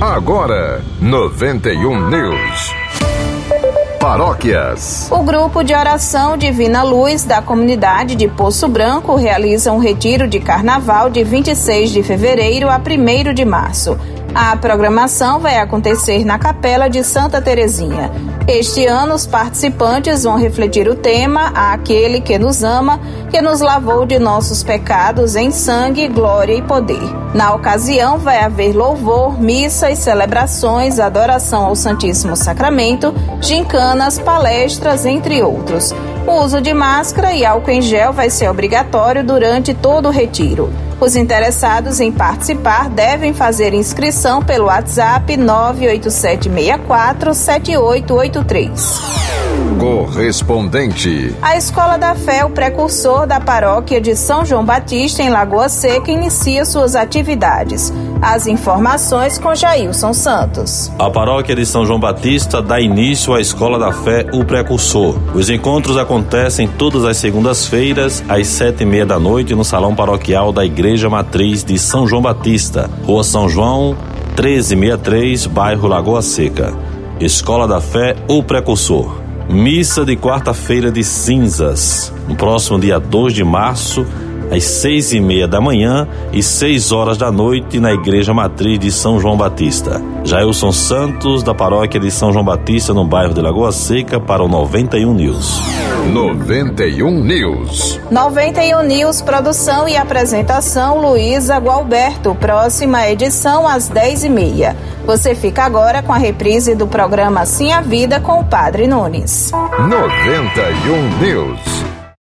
Agora, 91 News. Paróquias. O grupo de oração Divina Luz da comunidade de Poço Branco realiza um retiro de carnaval de 26 de fevereiro a 1 de março. A programação vai acontecer na Capela de Santa Terezinha. Este ano, os participantes vão refletir o tema Aquele que nos ama, que nos lavou de nossos pecados em sangue, glória e poder. Na ocasião, vai haver louvor, missa e celebrações, adoração ao Santíssimo Sacramento, gincanas, palestras, entre outros. O uso de máscara e álcool em gel vai ser obrigatório durante todo o retiro. Os interessados em participar devem fazer inscrição pelo WhatsApp 987647883. Correspondente. A Escola da Fé, o precursor da paróquia de São João Batista, em Lagoa Seca, inicia suas atividades. As informações com Jailson Santos. A paróquia de São João Batista dá início à Escola da Fé, o precursor. Os encontros acontecem todas as segundas-feiras, às sete e meia da noite, no Salão Paroquial da Igreja Matriz de São João Batista, Rua São João, 1363, bairro Lagoa Seca. Escola da Fé, o precursor. Missa de quarta-feira de cinzas, no próximo dia 2 de março, às seis e meia da manhã e seis horas da noite na Igreja Matriz de São João Batista. Jailson Santos, da paróquia de São João Batista, no bairro de Lagoa Seca, para o 91 News. 91 News. 91 News, produção e apresentação Luísa Gualberto. Próxima edição às 10 e meia. Você fica agora com a reprise do programa Sim a Vida com o Padre Nunes. 91 News.